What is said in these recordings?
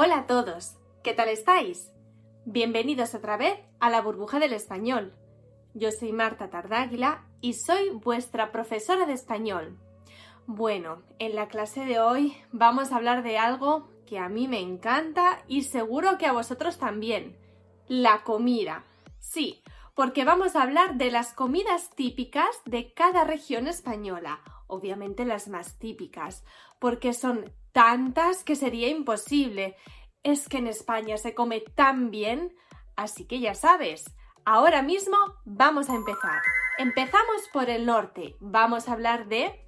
Hola a todos, ¿qué tal estáis? Bienvenidos otra vez a la burbuja del español. Yo soy Marta Tardáguila y soy vuestra profesora de español. Bueno, en la clase de hoy vamos a hablar de algo que a mí me encanta y seguro que a vosotros también. La comida. Sí, porque vamos a hablar de las comidas típicas de cada región española, obviamente las más típicas, porque son tantas que sería imposible. Es que en España se come tan bien, así que ya sabes, ahora mismo vamos a empezar. Empezamos por el norte, vamos a hablar de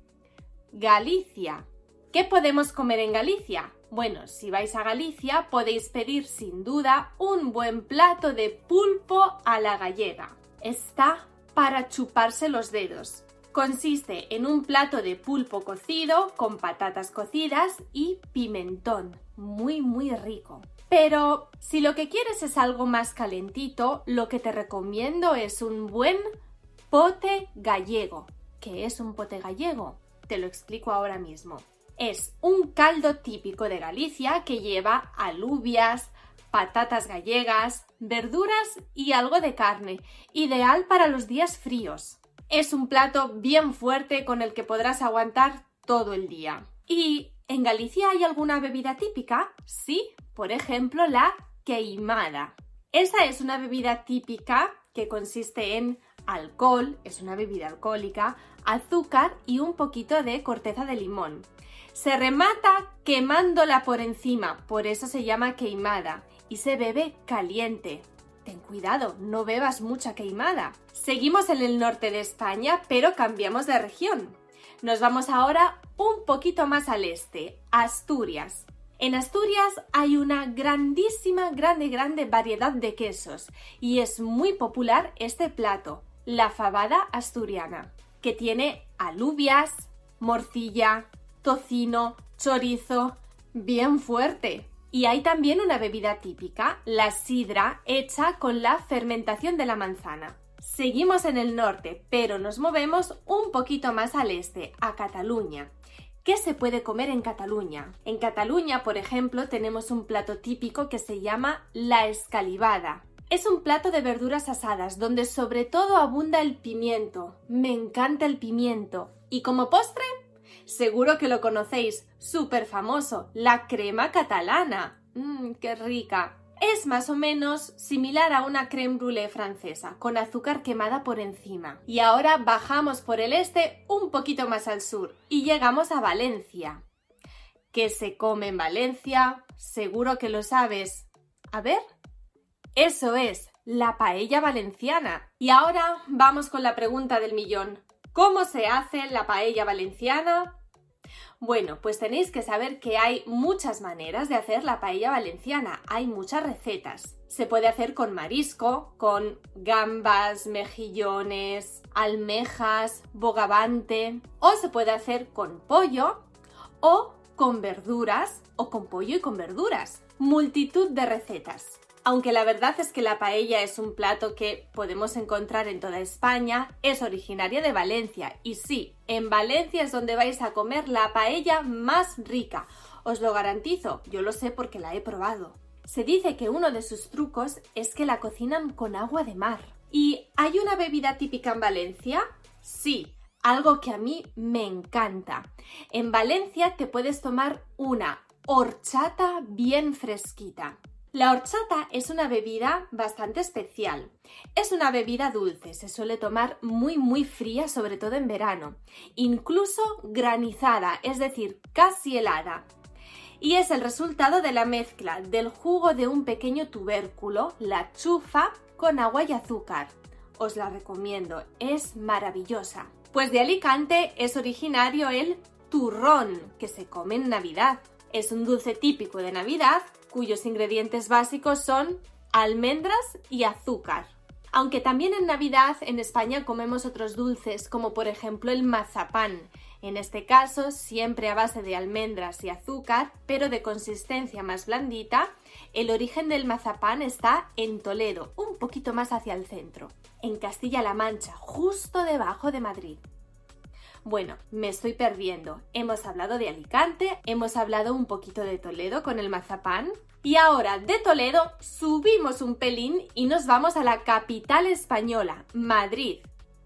Galicia. ¿Qué podemos comer en Galicia? Bueno, si vais a Galicia podéis pedir sin duda un buen plato de pulpo a la gallega. Está para chuparse los dedos. Consiste en un plato de pulpo cocido con patatas cocidas y pimentón. Muy, muy rico. Pero si lo que quieres es algo más calentito, lo que te recomiendo es un buen pote gallego. ¿Qué es un pote gallego? Te lo explico ahora mismo. Es un caldo típico de Galicia que lleva alubias, patatas gallegas, verduras y algo de carne, ideal para los días fríos. Es un plato bien fuerte con el que podrás aguantar todo el día. ¿Y en Galicia hay alguna bebida típica? Sí, por ejemplo la queimada. Esa es una bebida típica que consiste en alcohol, es una bebida alcohólica, azúcar y un poquito de corteza de limón. Se remata quemándola por encima, por eso se llama queimada, y se bebe caliente. Ten cuidado, no bebas mucha queimada. Seguimos en el norte de España, pero cambiamos de región. Nos vamos ahora un poquito más al este, Asturias. En Asturias hay una grandísima, grande, grande variedad de quesos y es muy popular este plato, la fabada asturiana, que tiene alubias, morcilla, tocino, chorizo, bien fuerte. Y hay también una bebida típica, la sidra, hecha con la fermentación de la manzana. Seguimos en el norte, pero nos movemos un poquito más al este, a Cataluña. ¿Qué se puede comer en Cataluña? En Cataluña, por ejemplo, tenemos un plato típico que se llama la escalivada. Es un plato de verduras asadas donde sobre todo abunda el pimiento. Me encanta el pimiento. Y como postre, Seguro que lo conocéis, súper famoso, la crema catalana. Mmm, qué rica. Es más o menos similar a una creme brûlée francesa, con azúcar quemada por encima. Y ahora bajamos por el este un poquito más al sur y llegamos a Valencia. ¿Qué se come en Valencia? Seguro que lo sabes. A ver. Eso es, la paella valenciana. Y ahora vamos con la pregunta del millón. ¿Cómo se hace la paella valenciana? Bueno, pues tenéis que saber que hay muchas maneras de hacer la paella valenciana, hay muchas recetas. Se puede hacer con marisco, con gambas, mejillones, almejas, bogavante, o se puede hacer con pollo, o con verduras, o con pollo y con verduras. Multitud de recetas. Aunque la verdad es que la paella es un plato que podemos encontrar en toda España, es originaria de Valencia y sí, en Valencia es donde vais a comer la paella más rica. Os lo garantizo, yo lo sé porque la he probado. Se dice que uno de sus trucos es que la cocinan con agua de mar. ¿Y hay una bebida típica en Valencia? Sí, algo que a mí me encanta. En Valencia te puedes tomar una horchata bien fresquita. La horchata es una bebida bastante especial. Es una bebida dulce, se suele tomar muy muy fría, sobre todo en verano, incluso granizada, es decir, casi helada. Y es el resultado de la mezcla del jugo de un pequeño tubérculo, la chufa, con agua y azúcar. Os la recomiendo, es maravillosa. Pues de Alicante es originario el turrón, que se come en Navidad. Es un dulce típico de Navidad cuyos ingredientes básicos son almendras y azúcar. Aunque también en Navidad en España comemos otros dulces como por ejemplo el mazapán, en este caso siempre a base de almendras y azúcar, pero de consistencia más blandita. El origen del mazapán está en Toledo, un poquito más hacia el centro, en Castilla-La Mancha, justo debajo de Madrid. Bueno, me estoy perdiendo. Hemos hablado de Alicante, hemos hablado un poquito de Toledo con el mazapán. Y ahora de Toledo subimos un pelín y nos vamos a la capital española, Madrid,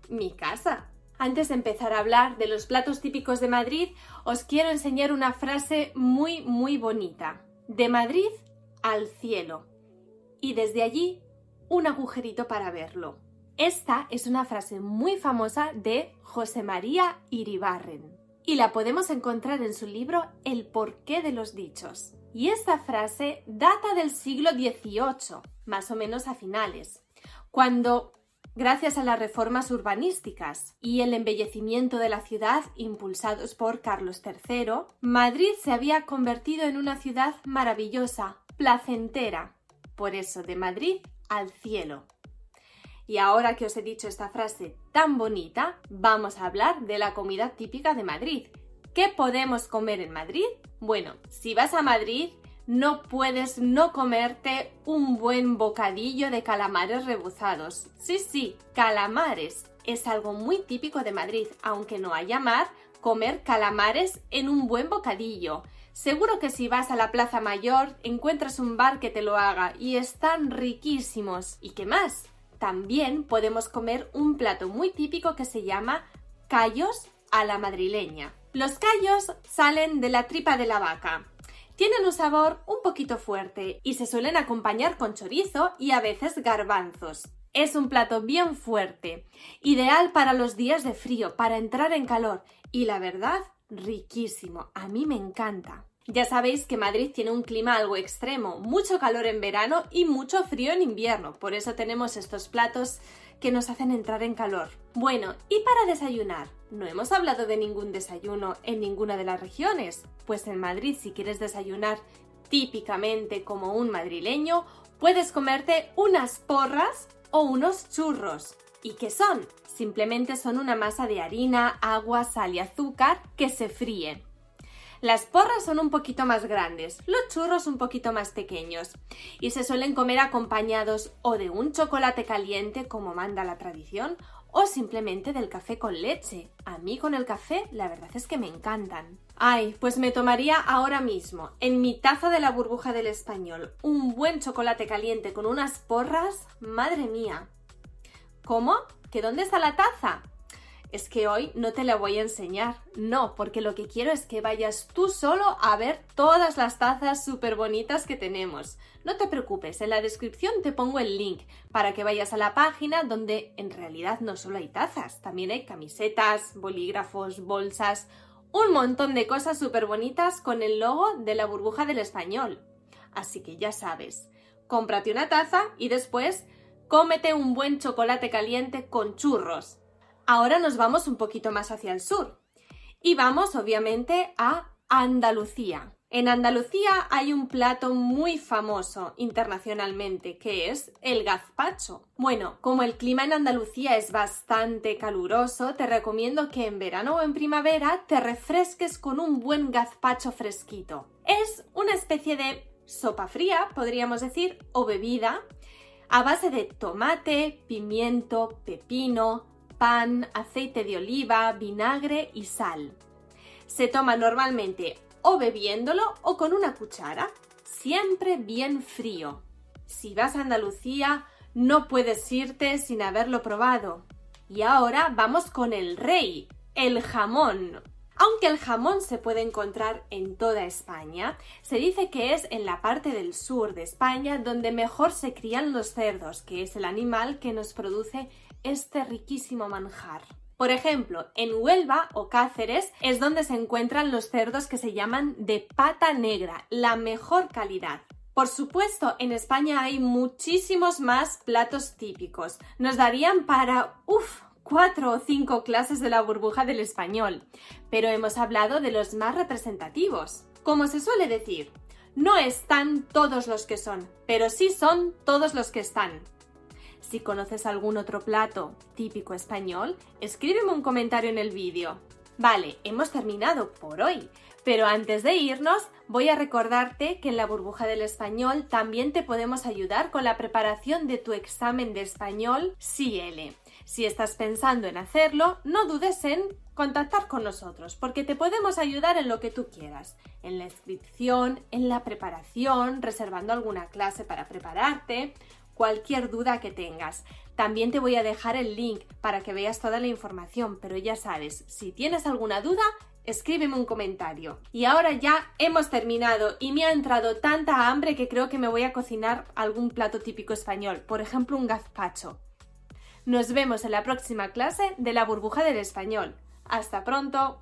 mi casa. Antes de empezar a hablar de los platos típicos de Madrid, os quiero enseñar una frase muy, muy bonita. De Madrid al cielo. Y desde allí, un agujerito para verlo. Esta es una frase muy famosa de José María Iribarren y la podemos encontrar en su libro El porqué de los dichos. Y esta frase data del siglo XVIII, más o menos a finales, cuando, gracias a las reformas urbanísticas y el embellecimiento de la ciudad impulsados por Carlos III, Madrid se había convertido en una ciudad maravillosa, placentera. Por eso, de Madrid al cielo. Y ahora que os he dicho esta frase tan bonita, vamos a hablar de la comida típica de Madrid. ¿Qué podemos comer en Madrid? Bueno, si vas a Madrid, no puedes no comerte un buen bocadillo de calamares rebuzados. Sí, sí, calamares. Es algo muy típico de Madrid, aunque no haya mar, comer calamares en un buen bocadillo. Seguro que si vas a la Plaza Mayor encuentras un bar que te lo haga y están riquísimos. ¿Y qué más? También podemos comer un plato muy típico que se llama callos a la madrileña. Los callos salen de la tripa de la vaca. Tienen un sabor un poquito fuerte y se suelen acompañar con chorizo y a veces garbanzos. Es un plato bien fuerte, ideal para los días de frío, para entrar en calor y la verdad, riquísimo. A mí me encanta. Ya sabéis que Madrid tiene un clima algo extremo, mucho calor en verano y mucho frío en invierno, por eso tenemos estos platos que nos hacen entrar en calor. Bueno, ¿y para desayunar? No hemos hablado de ningún desayuno en ninguna de las regiones, pues en Madrid si quieres desayunar típicamente como un madrileño, puedes comerte unas porras o unos churros. ¿Y qué son? Simplemente son una masa de harina, agua, sal y azúcar que se fríen. Las porras son un poquito más grandes, los churros un poquito más pequeños y se suelen comer acompañados o de un chocolate caliente como manda la tradición o simplemente del café con leche. A mí con el café la verdad es que me encantan. Ay, pues me tomaría ahora mismo, en mi taza de la burbuja del español, un buen chocolate caliente con unas porras. Madre mía. ¿Cómo? ¿Que dónde está la taza? Es que hoy no te la voy a enseñar. No, porque lo que quiero es que vayas tú solo a ver todas las tazas súper bonitas que tenemos. No te preocupes, en la descripción te pongo el link para que vayas a la página donde en realidad no solo hay tazas, también hay camisetas, bolígrafos, bolsas, un montón de cosas súper bonitas con el logo de la burbuja del español. Así que ya sabes, cómprate una taza y después cómete un buen chocolate caliente con churros Ahora nos vamos un poquito más hacia el sur y vamos obviamente a Andalucía. En Andalucía hay un plato muy famoso internacionalmente que es el gazpacho. Bueno, como el clima en Andalucía es bastante caluroso, te recomiendo que en verano o en primavera te refresques con un buen gazpacho fresquito. Es una especie de sopa fría, podríamos decir, o bebida, a base de tomate, pimiento, pepino, pan, aceite de oliva, vinagre y sal. Se toma normalmente o bebiéndolo o con una cuchara, siempre bien frío. Si vas a Andalucía, no puedes irte sin haberlo probado. Y ahora vamos con el rey, el jamón. Aunque el jamón se puede encontrar en toda España, se dice que es en la parte del sur de España donde mejor se crían los cerdos, que es el animal que nos produce este riquísimo manjar. Por ejemplo, en Huelva o Cáceres es donde se encuentran los cerdos que se llaman de pata negra, la mejor calidad. Por supuesto, en España hay muchísimos más platos típicos. Nos darían para, uff, cuatro o cinco clases de la burbuja del español, pero hemos hablado de los más representativos. Como se suele decir, no están todos los que son, pero sí son todos los que están. Si conoces algún otro plato típico español, escríbeme un comentario en el vídeo. Vale, hemos terminado por hoy, pero antes de irnos voy a recordarte que en la burbuja del español también te podemos ayudar con la preparación de tu examen de español CL. Si estás pensando en hacerlo, no dudes en contactar con nosotros, porque te podemos ayudar en lo que tú quieras, en la inscripción, en la preparación, reservando alguna clase para prepararte, cualquier duda que tengas. También te voy a dejar el link para que veas toda la información, pero ya sabes, si tienes alguna duda, escríbeme un comentario. Y ahora ya hemos terminado y me ha entrado tanta hambre que creo que me voy a cocinar algún plato típico español, por ejemplo un gazpacho. Nos vemos en la próxima clase de la burbuja del español. Hasta pronto.